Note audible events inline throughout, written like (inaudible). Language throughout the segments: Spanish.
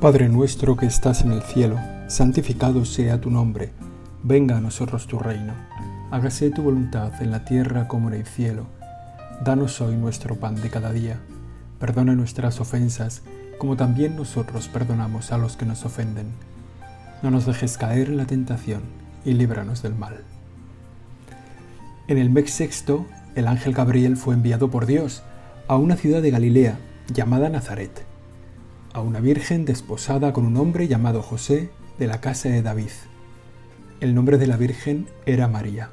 Padre nuestro que estás en el cielo, santificado sea tu nombre, venga a nosotros tu reino, hágase tu voluntad en la tierra como en el cielo. Danos hoy nuestro pan de cada día, perdona nuestras ofensas, como también nosotros perdonamos a los que nos ofenden. No nos dejes caer en la tentación y líbranos del mal. En el mes sexto, el ángel Gabriel fue enviado por Dios a una ciudad de Galilea llamada Nazaret a una virgen desposada con un hombre llamado José de la casa de David. El nombre de la virgen era María.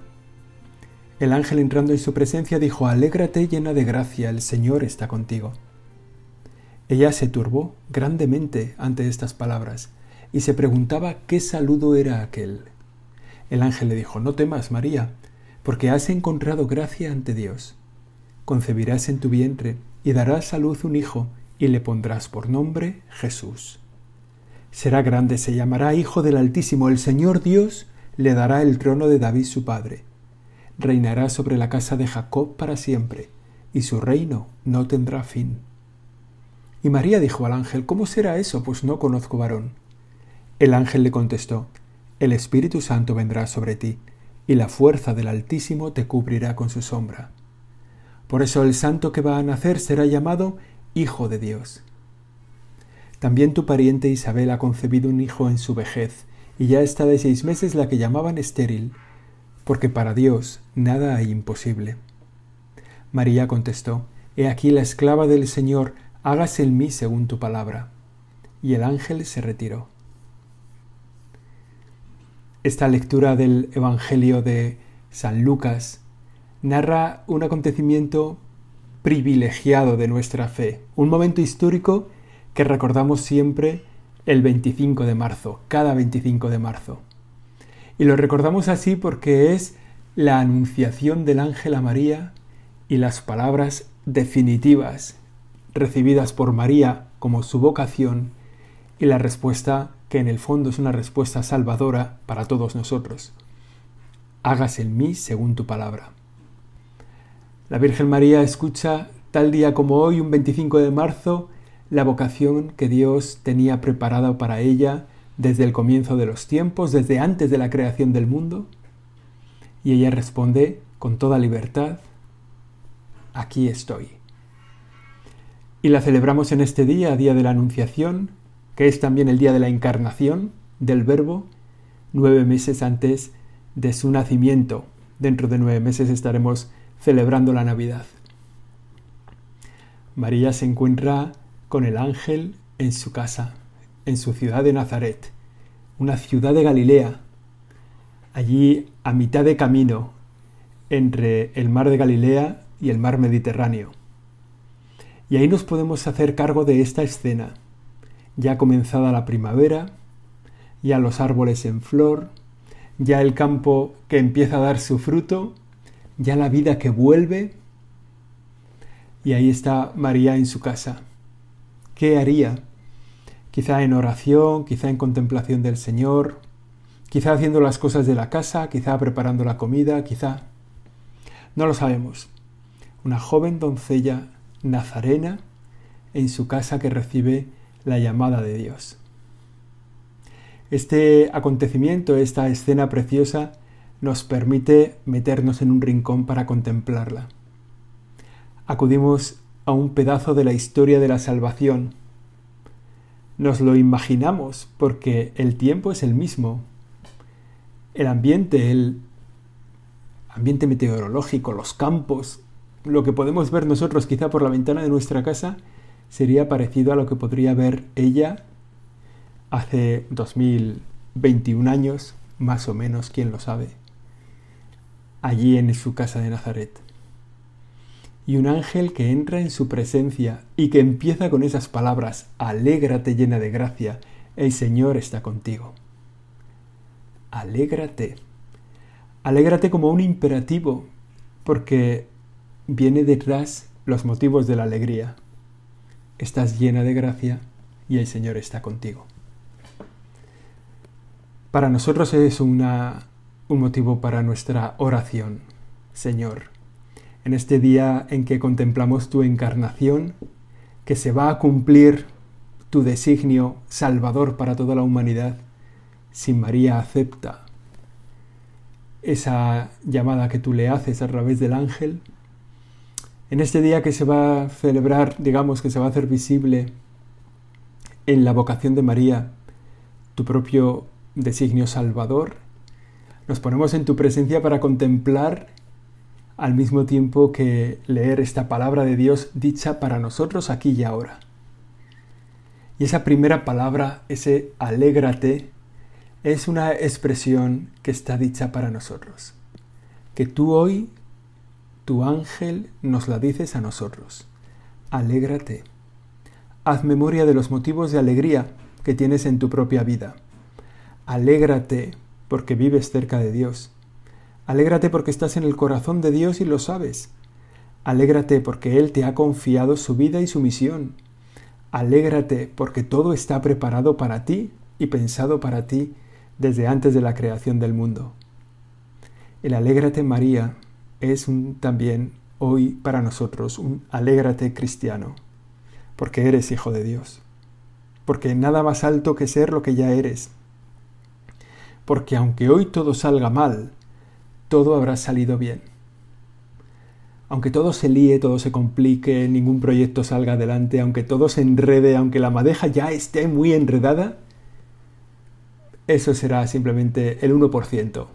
El ángel entrando en su presencia dijo, Alégrate llena de gracia, el Señor está contigo. Ella se turbó grandemente ante estas palabras y se preguntaba qué saludo era aquel. El ángel le dijo, No temas, María, porque has encontrado gracia ante Dios. Concebirás en tu vientre y darás a luz un hijo y le pondrás por nombre Jesús. Será grande, se llamará Hijo del Altísimo, el Señor Dios le dará el trono de David su padre. Reinará sobre la casa de Jacob para siempre, y su reino no tendrá fin. Y María dijo al ángel, ¿Cómo será eso? Pues no conozco varón. El ángel le contestó, El Espíritu Santo vendrá sobre ti, y la fuerza del Altísimo te cubrirá con su sombra. Por eso el santo que va a nacer será llamado Hijo de Dios. También tu pariente Isabel ha concebido un hijo en su vejez, y ya está de seis meses la que llamaban estéril, porque para Dios nada hay imposible. María contestó, He aquí la esclava del Señor, hágase en mí según tu palabra. Y el ángel se retiró. Esta lectura del Evangelio de San Lucas narra un acontecimiento privilegiado de nuestra fe, un momento histórico que recordamos siempre el 25 de marzo, cada 25 de marzo. Y lo recordamos así porque es la anunciación del ángel a María y las palabras definitivas recibidas por María como su vocación y la respuesta que en el fondo es una respuesta salvadora para todos nosotros. Hágase en mí según tu palabra. La Virgen María escucha tal día como hoy, un 25 de marzo, la vocación que Dios tenía preparada para ella desde el comienzo de los tiempos, desde antes de la creación del mundo. Y ella responde con toda libertad, aquí estoy. Y la celebramos en este día, día de la Anunciación, que es también el día de la encarnación del Verbo, nueve meses antes de su nacimiento. Dentro de nueve meses estaremos celebrando la Navidad. María se encuentra con el ángel en su casa, en su ciudad de Nazaret, una ciudad de Galilea, allí a mitad de camino entre el mar de Galilea y el mar Mediterráneo. Y ahí nos podemos hacer cargo de esta escena, ya comenzada la primavera, ya los árboles en flor, ya el campo que empieza a dar su fruto ya la vida que vuelve. Y ahí está María en su casa. ¿Qué haría? Quizá en oración, quizá en contemplación del Señor, quizá haciendo las cosas de la casa, quizá preparando la comida, quizá... No lo sabemos. Una joven doncella nazarena en su casa que recibe la llamada de Dios. Este acontecimiento, esta escena preciosa, nos permite meternos en un rincón para contemplarla. Acudimos a un pedazo de la historia de la salvación. Nos lo imaginamos porque el tiempo es el mismo. El ambiente, el ambiente meteorológico, los campos, lo que podemos ver nosotros quizá por la ventana de nuestra casa, sería parecido a lo que podría ver ella hace 2021 años, más o menos, quién lo sabe allí en su casa de Nazaret. Y un ángel que entra en su presencia y que empieza con esas palabras, alégrate llena de gracia, el Señor está contigo. Alégrate. Alégrate como un imperativo, porque viene detrás los motivos de la alegría. Estás llena de gracia y el Señor está contigo. Para nosotros es una un motivo para nuestra oración. Señor, en este día en que contemplamos tu encarnación, que se va a cumplir tu designio salvador para toda la humanidad, si María acepta esa llamada que tú le haces a través del ángel, en este día que se va a celebrar, digamos que se va a hacer visible en la vocación de María, tu propio designio salvador, nos ponemos en tu presencia para contemplar al mismo tiempo que leer esta palabra de Dios dicha para nosotros aquí y ahora. Y esa primera palabra, ese alégrate, es una expresión que está dicha para nosotros. Que tú hoy, tu ángel, nos la dices a nosotros. Alégrate. Haz memoria de los motivos de alegría que tienes en tu propia vida. Alégrate porque vives cerca de Dios. Alégrate porque estás en el corazón de Dios y lo sabes. Alégrate porque Él te ha confiado su vida y su misión. Alégrate porque todo está preparado para ti y pensado para ti desde antes de la creación del mundo. El Alégrate María es un, también hoy para nosotros un Alégrate cristiano, porque eres hijo de Dios, porque nada más alto que ser lo que ya eres, porque aunque hoy todo salga mal, todo habrá salido bien. Aunque todo se líe, todo se complique, ningún proyecto salga adelante, aunque todo se enrede, aunque la madeja ya esté muy enredada, eso será simplemente el 1%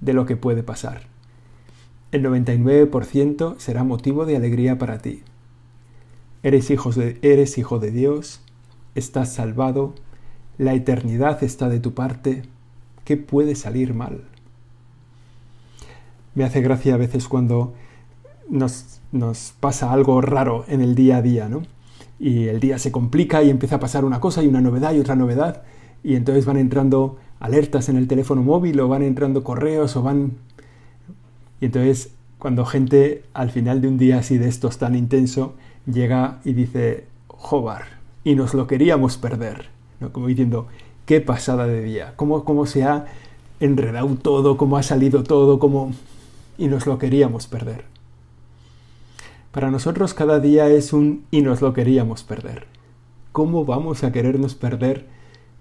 de lo que puede pasar. El 99% será motivo de alegría para ti. Eres, de, eres hijo de Dios, estás salvado, la eternidad está de tu parte, ¿qué puede salir mal? me hace gracia a veces cuando nos, pasa algo raro en el día a día, ¿no? Y el día se complica y empieza a pasar una cosa y una novedad y otra novedad, y entonces van entrando alertas en el teléfono móvil o van entrando correos o van... Y entonces cuando gente al final de un día así de estos tan intenso llega y dice, Jobar, y nos lo queríamos perder, ¿no? Como diciendo, qué pasada de día, cómo, cómo se ha enredado todo, cómo ha salido todo, cómo y nos lo queríamos perder. Para nosotros cada día es un y nos lo queríamos perder. ¿Cómo vamos a querernos perder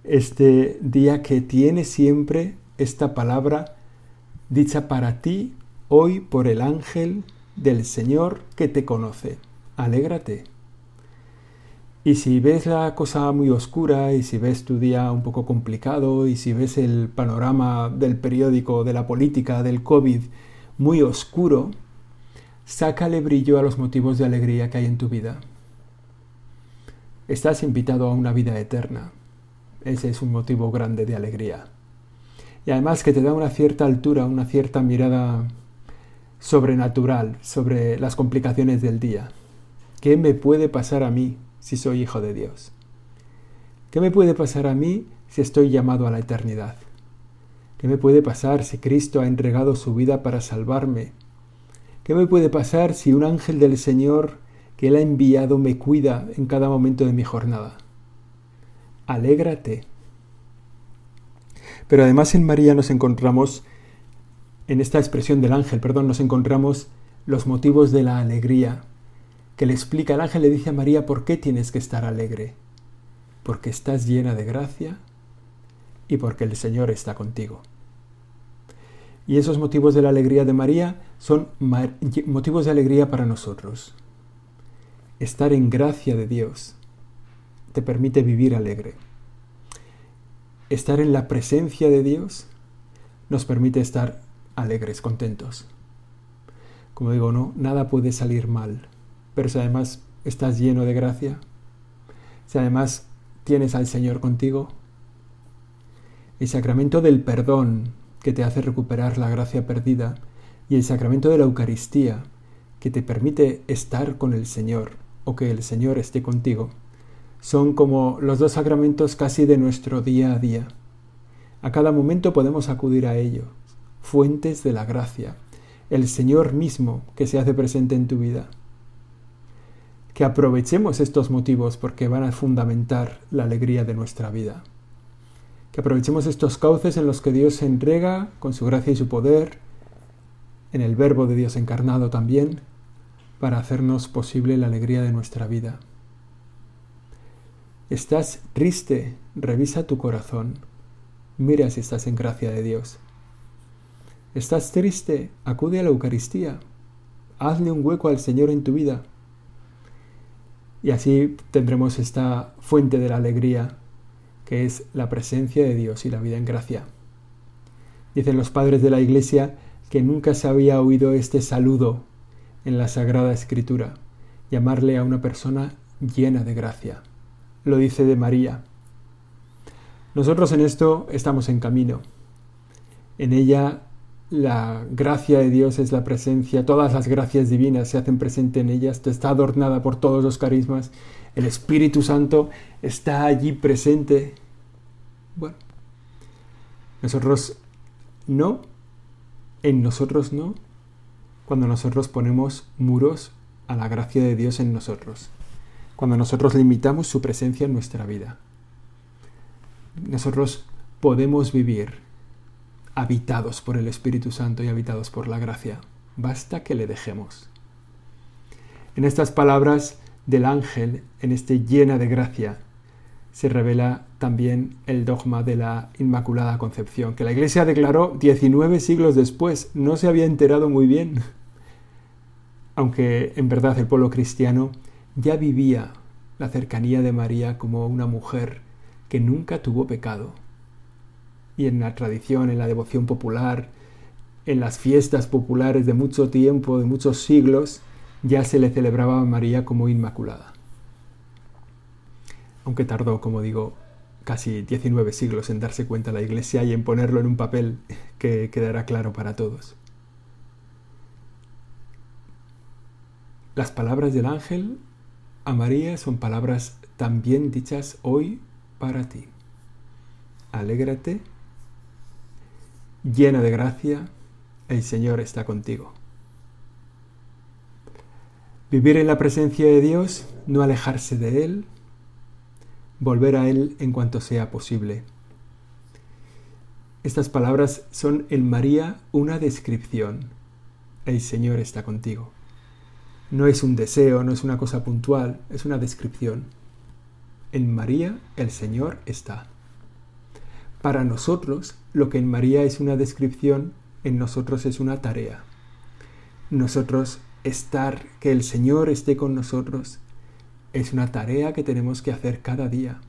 este día que tiene siempre esta palabra dicha para ti hoy por el ángel del Señor que te conoce? Alégrate. Y si ves la cosa muy oscura y si ves tu día un poco complicado y si ves el panorama del periódico, de la política, del COVID, muy oscuro, sácale brillo a los motivos de alegría que hay en tu vida. Estás invitado a una vida eterna. Ese es un motivo grande de alegría. Y además que te da una cierta altura, una cierta mirada sobrenatural sobre las complicaciones del día. ¿Qué me puede pasar a mí si soy hijo de Dios? ¿Qué me puede pasar a mí si estoy llamado a la eternidad? ¿Qué me puede pasar si Cristo ha entregado su vida para salvarme? ¿Qué me puede pasar si un ángel del Señor que Él ha enviado me cuida en cada momento de mi jornada? Alégrate. Pero además en María nos encontramos, en esta expresión del ángel, perdón, nos encontramos los motivos de la alegría, que le explica, el ángel le dice a María, ¿por qué tienes que estar alegre? Porque estás llena de gracia y porque el Señor está contigo. Y esos motivos de la alegría de María son motivos de alegría para nosotros. Estar en gracia de Dios te permite vivir alegre. Estar en la presencia de Dios nos permite estar alegres, contentos. Como digo, no, nada puede salir mal, pero si además estás lleno de gracia, si además tienes al Señor contigo, el sacramento del perdón que te hace recuperar la gracia perdida y el sacramento de la Eucaristía que te permite estar con el Señor o que el Señor esté contigo, son como los dos sacramentos casi de nuestro día a día. A cada momento podemos acudir a ellos, fuentes de la gracia, el Señor mismo que se hace presente en tu vida. Que aprovechemos estos motivos porque van a fundamentar la alegría de nuestra vida que aprovechemos estos cauces en los que Dios se entrega con su gracia y su poder, en el Verbo de Dios encarnado también, para hacernos posible la alegría de nuestra vida. ¿Estás triste? Revisa tu corazón. Mira si estás en gracia de Dios. ¿Estás triste? Acude a la Eucaristía. Hazle un hueco al Señor en tu vida. Y así tendremos esta fuente de la alegría, que es la presencia de Dios y la vida en gracia. Dicen los padres de la Iglesia que nunca se había oído este saludo en la Sagrada Escritura, llamarle a una persona llena de gracia. Lo dice de María. Nosotros en esto estamos en camino. En ella la gracia de Dios es la presencia, todas las gracias divinas se hacen presente en ellas, está adornada por todos los carismas, el Espíritu Santo está allí presente. Bueno, nosotros no, en nosotros no, cuando nosotros ponemos muros a la gracia de Dios en nosotros, cuando nosotros limitamos su presencia en nuestra vida. Nosotros podemos vivir habitados por el Espíritu Santo y habitados por la gracia. Basta que le dejemos. En estas palabras del ángel, en este llena de gracia, se revela también el dogma de la Inmaculada Concepción, que la Iglesia declaró 19 siglos después. No se había enterado muy bien, (laughs) aunque en verdad el pueblo cristiano ya vivía la cercanía de María como una mujer que nunca tuvo pecado. Y en la tradición, en la devoción popular, en las fiestas populares de mucho tiempo, de muchos siglos, ya se le celebraba a María como Inmaculada aunque tardó, como digo, casi 19 siglos en darse cuenta la Iglesia y en ponerlo en un papel que quedará claro para todos. Las palabras del ángel a María son palabras también dichas hoy para ti. Alégrate, llena de gracia, el Señor está contigo. Vivir en la presencia de Dios, no alejarse de Él, volver a Él en cuanto sea posible. Estas palabras son en María una descripción. El Señor está contigo. No es un deseo, no es una cosa puntual, es una descripción. En María el Señor está. Para nosotros, lo que en María es una descripción, en nosotros es una tarea. Nosotros estar, que el Señor esté con nosotros, es una tarea que tenemos que hacer cada día.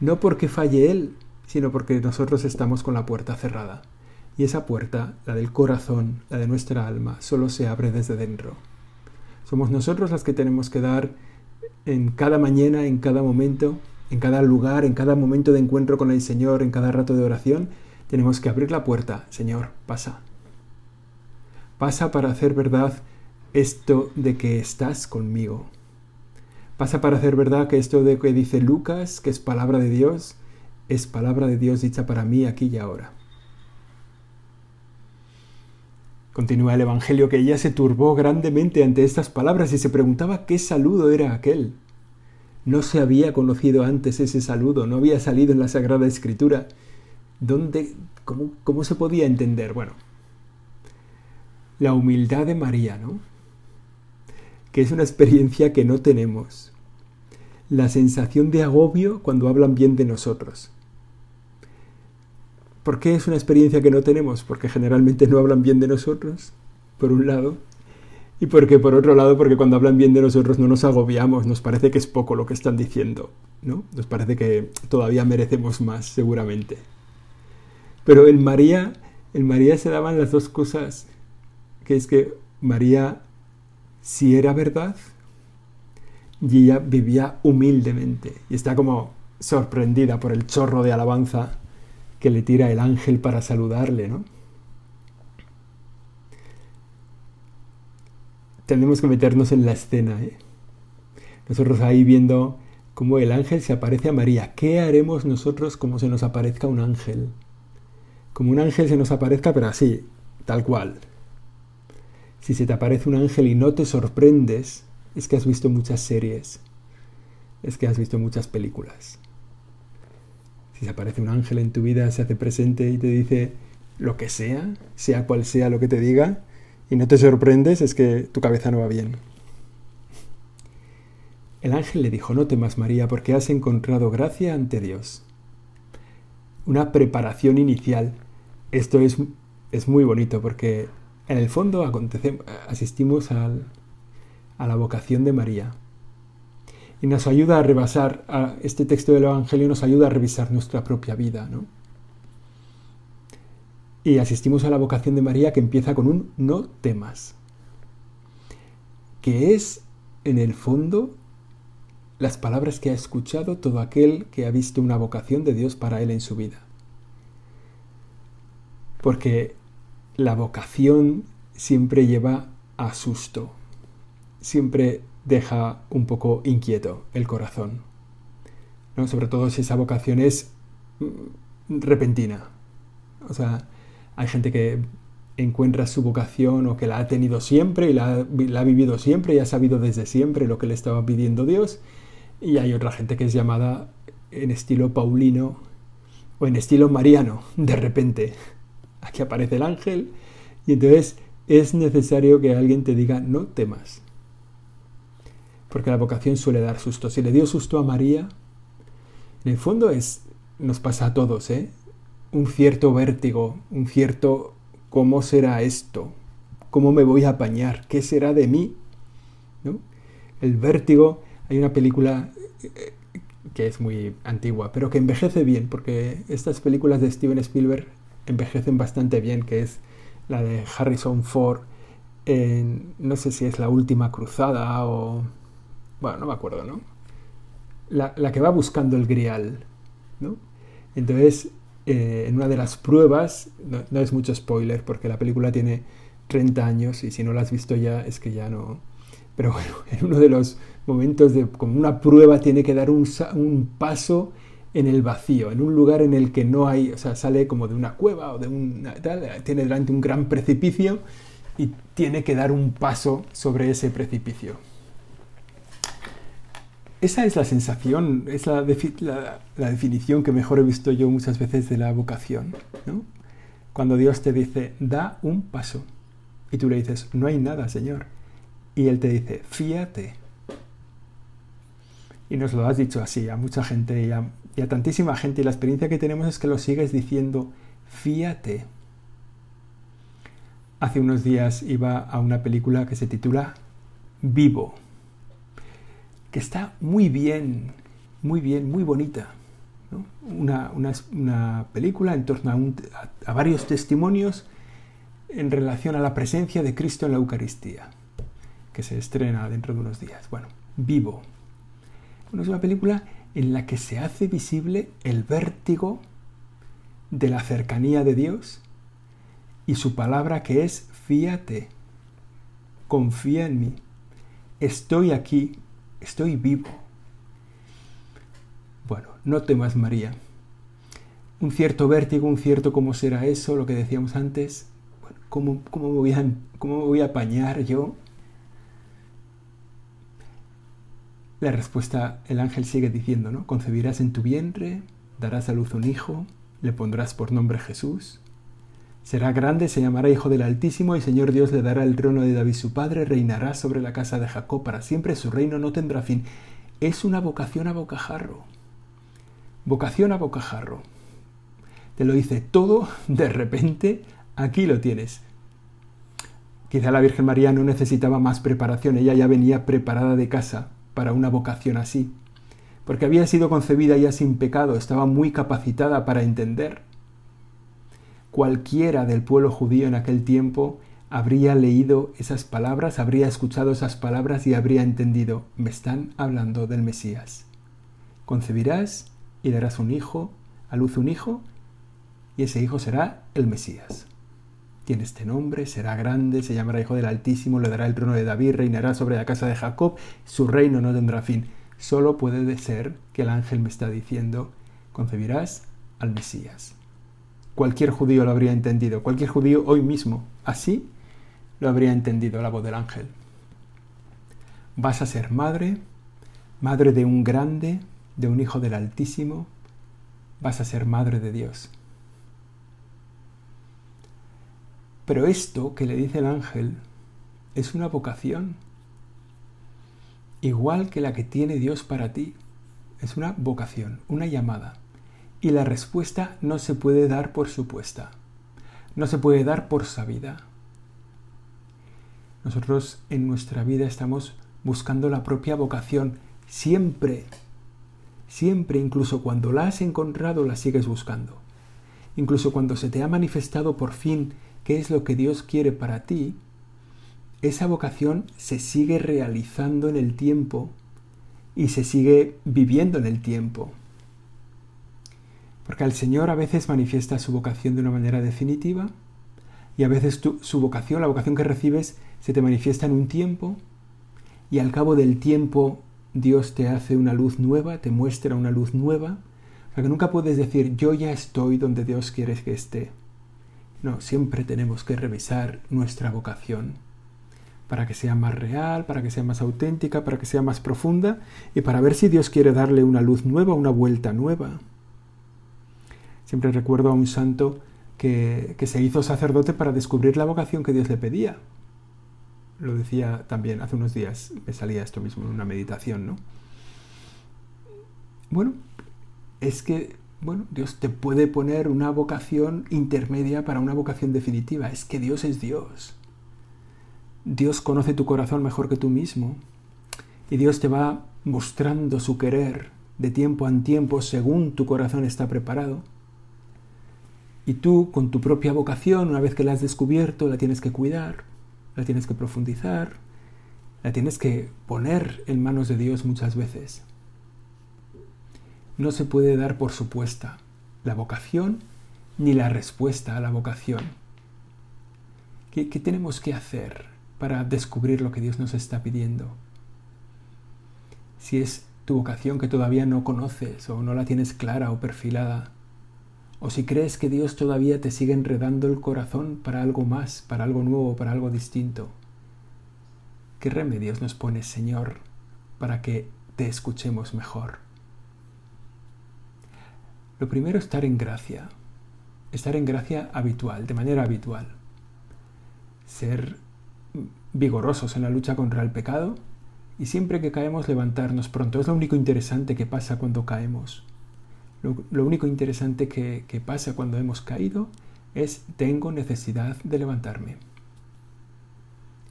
No porque falle Él, sino porque nosotros estamos con la puerta cerrada. Y esa puerta, la del corazón, la de nuestra alma, solo se abre desde dentro. Somos nosotros las que tenemos que dar en cada mañana, en cada momento, en cada lugar, en cada momento de encuentro con el Señor, en cada rato de oración, tenemos que abrir la puerta. Señor, pasa. Pasa para hacer verdad esto de que estás conmigo. Pasa para hacer verdad que esto de que dice Lucas, que es palabra de Dios, es palabra de Dios dicha para mí aquí y ahora. Continúa el Evangelio que ella se turbó grandemente ante estas palabras y se preguntaba qué saludo era aquel. No se había conocido antes ese saludo, no había salido en la Sagrada Escritura. ¿Dónde, cómo, cómo se podía entender? Bueno, la humildad de María, ¿no? que es una experiencia que no tenemos. La sensación de agobio cuando hablan bien de nosotros. ¿Por qué es una experiencia que no tenemos? Porque generalmente no hablan bien de nosotros, por un lado, y porque por otro lado, porque cuando hablan bien de nosotros no nos agobiamos, nos parece que es poco lo que están diciendo, ¿no? Nos parece que todavía merecemos más, seguramente. Pero en María, en María se daban las dos cosas, que es que María si era verdad. Y ella vivía humildemente y está como sorprendida por el chorro de alabanza que le tira el ángel para saludarle, ¿no? Tenemos que meternos en la escena, ¿eh? Nosotros ahí viendo cómo el ángel se aparece a María. ¿Qué haremos nosotros como se nos aparezca un ángel? Como un ángel se nos aparezca, pero así, tal cual. Si se te aparece un ángel y no te sorprendes, es que has visto muchas series, es que has visto muchas películas. Si se aparece un ángel en tu vida, se hace presente y te dice lo que sea, sea cual sea lo que te diga, y no te sorprendes, es que tu cabeza no va bien. El ángel le dijo, no temas María, porque has encontrado gracia ante Dios. Una preparación inicial. Esto es, es muy bonito porque en el fondo asistimos al, a la vocación de María. Y nos ayuda a rebasar, a este texto del Evangelio nos ayuda a revisar nuestra propia vida, ¿no? Y asistimos a la vocación de María que empieza con un no temas, que es, en el fondo, las palabras que ha escuchado todo aquel que ha visto una vocación de Dios para él en su vida. Porque la vocación siempre lleva a susto, siempre deja un poco inquieto el corazón. ¿no? Sobre todo si esa vocación es mm, repentina. O sea, hay gente que encuentra su vocación o que la ha tenido siempre y la, ha vivido siempre y ha sabido desde siempre lo que le estaba pidiendo Dios. Y hay otra gente que es llamada en estilo paulino o en estilo mariano, de repente. Aquí aparece el ángel y entonces es necesario que alguien te diga no temas porque la vocación suele dar susto. Si le dio susto a María, en el fondo es, nos pasa a todos, ¿eh? Un cierto vértigo, un cierto ¿cómo será esto? ¿Cómo me voy a apañar? ¿Qué será de mí? ¿No? El vértigo, hay una película eh, que es muy antigua, pero que envejece bien, porque estas películas de Steven Spielberg envejecen bastante bien, que es la de Harrison Ford, en, no sé si es la última cruzada o bueno, no me acuerdo, ¿no? La, que va buscando el grial, ¿no? Entonces, eh, en una de las pruebas, no, es mucho spoiler porque la película tiene 30 años y si no la has visto ya es que ya no... Pero bueno, (laughs) en uno de los momentos de como una prueba tiene que dar un, un paso en el vacío, en un lugar en el que no hay, o sea, sale como de una cueva o de un tiene delante un gran precipicio y tiene que dar un paso sobre ese precipicio. Esa es la sensación, es la, definición que mejor he visto yo muchas veces de la vocación. Cuando Dios te dice, da un paso, y tú le dices, no hay nada, Señor. Y Él te dice, fíate. Y nos lo has dicho así a mucha gente y a, y a tantísima gente. Y la experiencia que tenemos es que lo sigues diciendo, fíate. Hace unos días iba a una película que se titula Vivo está muy bien, muy bien, muy bonita. Una, película en torno a, varios testimonios en relación a la presencia de Cristo en la Eucaristía, que se estrena dentro de unos días. Bueno, vivo. es una película en la que se hace visible el vértigo de la cercanía de Dios y su palabra que es fíate, confía en mí, estoy aquí estoy vivo. Bueno, no temas María. Un cierto vértigo, un cierto cómo será eso, lo que decíamos antes. ¿cómo, cómo, voy a, ¿Cómo me voy a apañar yo? La respuesta, el ángel sigue diciendo, ¿no? Concebirás en tu vientre, darás a luz un hijo, le pondrás por nombre Jesús. Será grande, se llamará Hijo del Altísimo, y Señor Dios le dará el trono de David su padre, reinará sobre la casa de Jacob para siempre, su reino no tendrá fin. Es una vocación a bocajarro. Vocación a bocajarro. Te lo dice todo de repente, aquí lo tienes. Quizá la Virgen María no necesitaba más preparación, ella ya venía preparada de casa para una vocación así, porque había sido concebida ya sin pecado, estaba muy capacitada para entender cualquiera del pueblo judío en aquel tiempo habría leído esas palabras, habría escuchado esas palabras y habría entendido, me están hablando del Mesías. Concebirás y darás un hijo, a luz un hijo, y ese hijo será el Mesías. Tiene este nombre, será grande, se llamará Hijo del Altísimo, le dará el trono de David, reinará sobre la casa de Jacob, su reino no tendrá fin. Solo puede ser que el ángel me está diciendo, concebirás al Mesías. Cualquier judío lo habría entendido, cualquier judío hoy mismo, así lo habría entendido la voz del ángel. Vas a ser madre, madre de un grande, de un hijo del Altísimo, vas a ser madre de Dios. Pero esto que le dice el ángel es una vocación. igual que la que tiene Dios para ti. Es una vocación, una llamada. Y la respuesta no se puede dar por supuesta. No se puede dar por sabida. Nosotros en nuestra vida estamos buscando la propia vocación siempre. Siempre, incluso cuando la has encontrado, la sigues buscando. Incluso cuando se te ha manifestado por fin qué es lo que Dios quiere para ti, esa vocación se sigue realizando en el tiempo y se sigue viviendo en el tiempo. Porque al Señor a veces manifiesta su vocación de una manera definitiva y a veces su vocación, la vocación que recibes, se te manifiesta en un tiempo y al cabo del tiempo Dios te hace una luz nueva, te muestra una luz nueva. O sea que nunca puedes decir yo ya estoy donde Dios quiere que esté. No, siempre tenemos que revisar nuestra vocación para que sea más real, para que sea más auténtica, para que sea más profunda y para ver si Dios quiere darle una luz nueva, una vuelta nueva. Siempre recuerdo a un santo que, que se hizo sacerdote para descubrir la vocación que Dios le pedía. Lo decía también hace unos días, me salía esto mismo en una meditación, ¿no? Bueno, es que bueno, Dios te puede poner una vocación intermedia para una vocación definitiva. Es que Dios es Dios. Dios conoce tu corazón mejor que tú mismo. Y Dios te va mostrando su querer de tiempo en tiempo según tu corazón está preparado. Y tú, con tu propia vocación, una vez que la has descubierto, la tienes que cuidar, la tienes que profundizar, la tienes que poner en manos de Dios muchas veces no se puede dar por supuesta la vocación ni la respuesta a la vocación. ¿Qué, tenemos que hacer para descubrir lo que Dios nos está pidiendo? Si es tu vocación que todavía no conoces o no la tienes clara o perfilada, o si crees que Dios todavía te sigue enredando el corazón para algo más, para algo nuevo, para algo distinto. ¿Qué remedios nos pones, Señor, para que te escuchemos mejor? Lo primero, estar en gracia. Estar en gracia habitual, de manera habitual. Ser vigorosos en la lucha contra el pecado y siempre que caemos levantarnos pronto. Es lo único interesante que pasa cuando caemos. Lo, único interesante que, pasa cuando hemos caído es tengo necesidad de levantarme.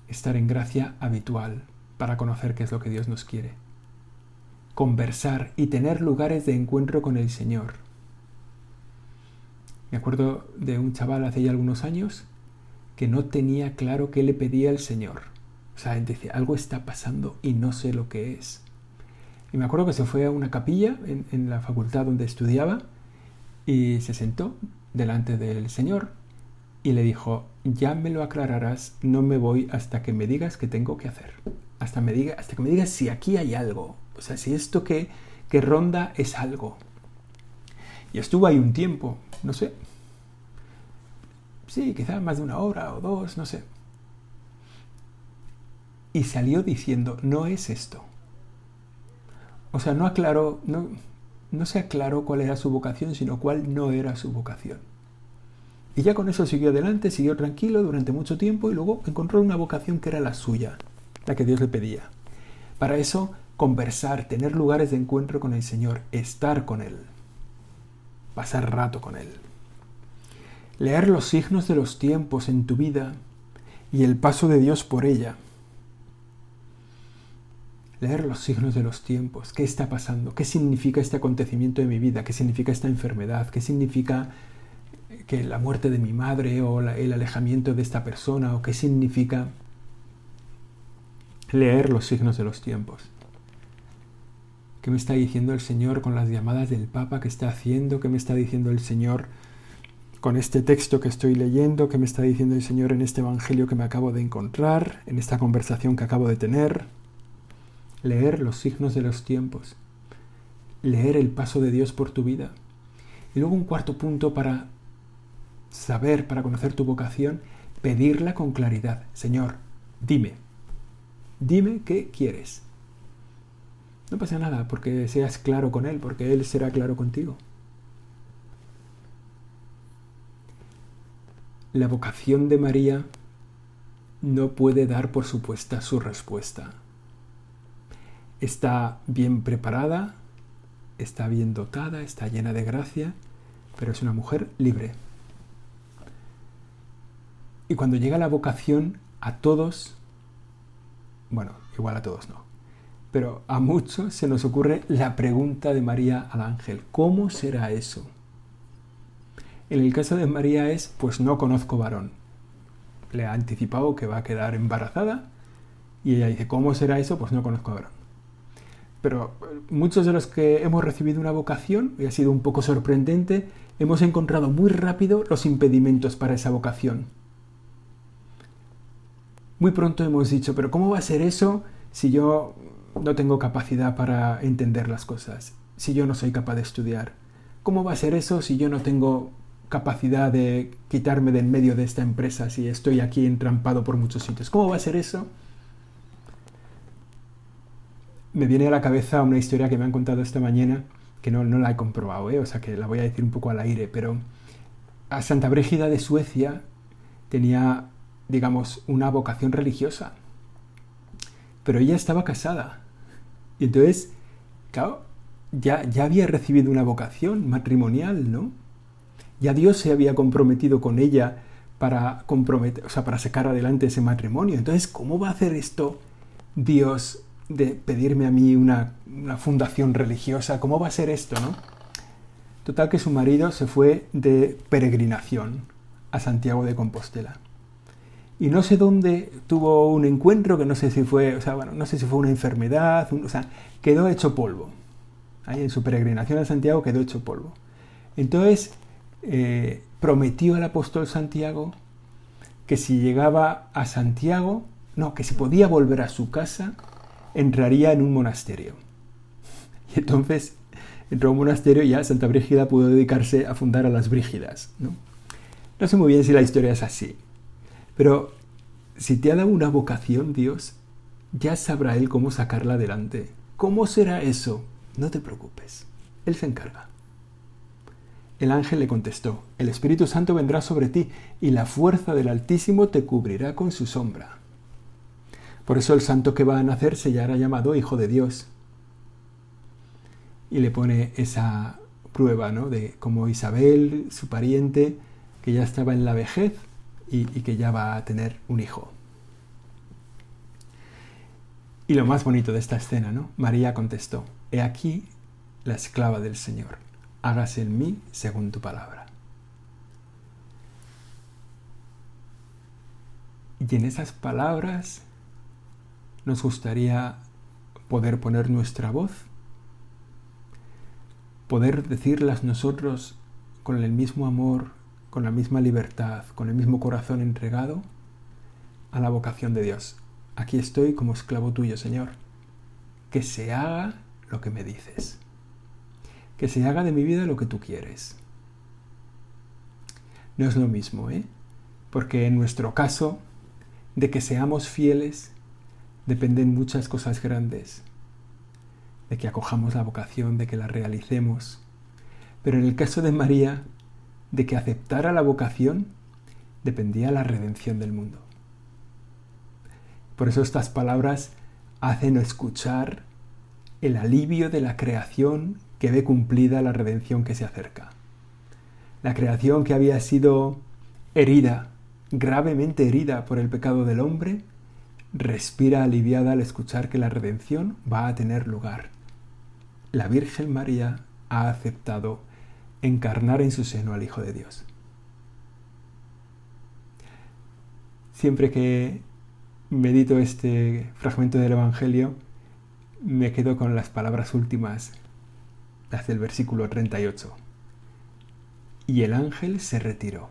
Estar en gracia habitual para conocer qué es lo que Dios nos quiere. Conversar y tener lugares de encuentro con el Señor me acuerdo de un chaval hace ya algunos años que no tenía claro qué le pedía el Señor. O sea, decía, algo está pasando y no sé lo que es. Y me acuerdo que se fue a una capilla en, la facultad donde estudiaba y se sentó delante del Señor y le dijo, ya me lo aclararás, no me voy hasta que me digas qué tengo que hacer. Hasta, me diga, hasta que me digas si aquí hay algo. O sea, si esto que, que ronda es algo. Y estuvo ahí un tiempo, no sé. Sí, quizá más de una hora o dos, no sé. Y salió diciendo, no es esto. O sea, no aclaró, no, no se aclaró cuál era su vocación, sino cuál no era su vocación. Y ya con eso siguió adelante, siguió tranquilo durante mucho tiempo y luego encontró una vocación que era la suya, la que Dios le pedía. Para eso, conversar, tener lugares de encuentro con el Señor, estar con Él, pasar rato con Él leer los signos de los tiempos en tu vida y el paso de Dios por ella. Leer los signos de los tiempos, qué está pasando, qué significa este acontecimiento de mi vida, qué significa esta enfermedad, qué significa que la muerte de mi madre o el alejamiento de esta persona o qué significa leer los signos de los tiempos. ¿Qué me está diciendo el Señor con las llamadas del Papa que está haciendo? ¿Qué me está diciendo el Señor con este texto que estoy leyendo, que me está diciendo el Señor en este Evangelio que me acabo de encontrar, en esta conversación que acabo de tener. Leer los signos de los tiempos, leer el paso de Dios por tu vida. Y luego un cuarto punto para saber, para conocer tu vocación, pedirla con claridad. Señor, dime, dime qué quieres. No pasa nada porque seas claro con Él, porque Él será claro contigo. la vocación de María no puede dar por supuesta su respuesta. Está bien preparada, está bien dotada, está llena de gracia, pero es una mujer libre. Y cuando llega la vocación, a todos, bueno, igual a todos no, pero a muchos se nos ocurre la pregunta de María al ángel, ¿cómo será eso? En el caso de María es, pues no conozco varón. Le ha anticipado que va a quedar embarazada y ella dice, ¿cómo será eso? Pues no conozco varón. Pero eh, muchos de los que hemos recibido una vocación, y ha sido un poco sorprendente, hemos encontrado muy rápido los impedimentos para esa vocación. Muy pronto hemos dicho, pero ¿cómo va a ser eso si yo no tengo capacidad para entender las cosas? Si yo no soy capaz de estudiar. ¿Cómo va a ser eso si yo no tengo capacidad de quitarme del medio de esta empresa si estoy aquí entrampado por muchos sitios? ¿Cómo va a ser eso? Me viene a la cabeza una historia que me han contado esta mañana, que no, no la he comprobado, ¿eh? o sea que la voy a decir un poco al aire, pero a Santa Brígida de Suecia tenía digamos, una vocación religiosa. Pero ella estaba casada. Y entonces, claro, ya, ya había recibido una vocación matrimonial, ¿no? Ya Dios se había comprometido con ella para comprometer, o sea, para sacar adelante ese matrimonio. Entonces, ¿cómo va a hacer esto Dios de pedirme a mí una, una fundación religiosa? ¿Cómo va a ser esto, no? Total que su marido se fue de peregrinación a Santiago de Compostela y no sé dónde tuvo un encuentro que no sé si fue, o sea, bueno, no sé si fue una enfermedad, o sea, quedó hecho polvo. Ahí en su peregrinación a Santiago quedó hecho polvo. Entonces eh, prometió al apóstol Santiago que si llegaba a Santiago, no, que si podía volver a su casa, entraría en un monasterio. (laughs) Y entonces entró a un monasterio y ya Santa Brígida pudo dedicarse a fundar a las Brígidas. ¿no? no sé muy bien si la historia es así, pero si te ha dado una vocación Dios, ya sabrá Él cómo sacarla adelante. ¿Cómo será eso? No te preocupes, Él se encarga. El ángel le contestó, el Espíritu Santo vendrá sobre ti y la fuerza del Altísimo te cubrirá con su sombra. Por eso el santo que va a nacer se hará llamado Hijo de Dios. Y le pone esa prueba, ¿no? De como Isabel, su pariente, que ya estaba en la vejez, y, que ya va a tener un hijo. Y lo más bonito de esta escena, ¿no? María contestó, He aquí la esclava del Señor, hágase en mí según tu palabra. Y en esas palabras nos gustaría poder poner nuestra voz, poder decirlas nosotros con el mismo amor con la misma libertad, con el mismo corazón entregado a la vocación de Dios. Aquí estoy como esclavo tuyo, Señor. Que se haga lo que me dices. Que se haga de mi vida lo que tú quieres. No es lo mismo, ¿eh? Porque en nuestro caso, de que seamos fieles, dependen muchas cosas grandes. De que acojamos la vocación, de que la realicemos. Pero en el caso de María, de que aceptara la vocación dependía la redención del mundo. Por eso estas palabras hacen escuchar el alivio de la creación que ve cumplida la redención que se acerca. La creación que había sido herida, gravemente herida por el pecado del hombre, respira aliviada al escuchar que la redención va a tener lugar. La Virgen María ha aceptado encarnar en su seno al Hijo de Dios. Siempre que medito este fragmento del Evangelio, me quedo con las palabras últimas, las del versículo 38. Y el ángel se retiró.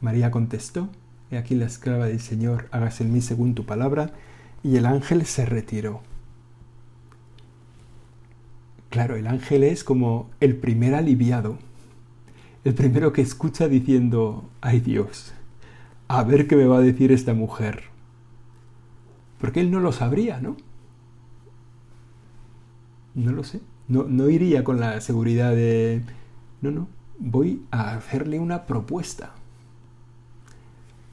María contestó, Aquí la esclava del Señor, hágase en mí según tu palabra, y el ángel se retiró. Claro, el ángel es como el primer aliviado, el primero que escucha diciendo, ay Dios, a ver qué me va a decir esta mujer. Porque él no lo sabría, ¿no? No lo sé. No, no iría con la seguridad de, no, no, voy a hacerle una propuesta.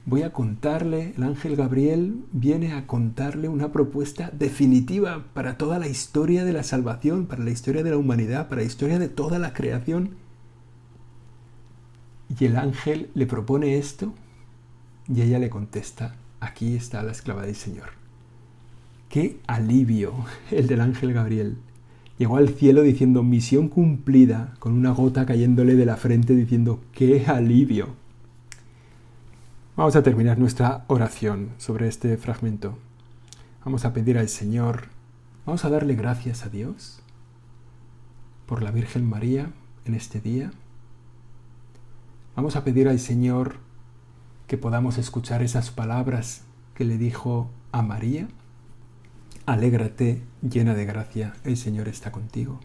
Voy a contarle, el ángel Gabriel viene a contarle una propuesta definitiva para toda la historia de la salvación, para la historia de la humanidad, para la historia de toda la creación. Y el ángel le propone esto y ella le contesta, aquí está la esclava del Señor. Qué alivio el del ángel Gabriel. Llegó al cielo diciendo misión cumplida, con una gota cayéndole de la frente diciendo qué alivio. Vamos a terminar nuestra oración sobre este fragmento. Vamos a pedir al Señor, vamos a darle gracias a Dios por la Virgen María en este día. Vamos a pedir al Señor que podamos escuchar esas palabras que le dijo a María. Alégrate, llena de gracia, el Señor está contigo.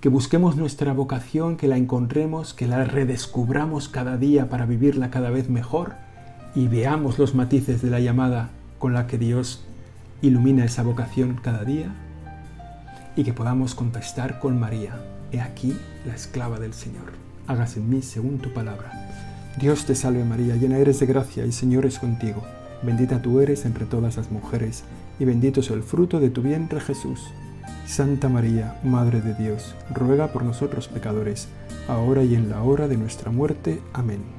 Que busquemos nuestra vocación, que la encontremos, que la redescubramos cada día para vivirla cada vez mejor y veamos los matices de la llamada con la que Dios ilumina esa vocación cada día y que podamos contestar con María, he aquí la esclava del Señor, hágase en mí según tu palabra. Dios te salve María, llena eres de gracia, el Señor es contigo, bendita tú eres entre todas las mujeres, y bendito es el fruto de tu vientre Jesús. Santa María, Madre de Dios, ruega por nosotros pecadores, ahora y en la hora de nuestra muerte. Amén.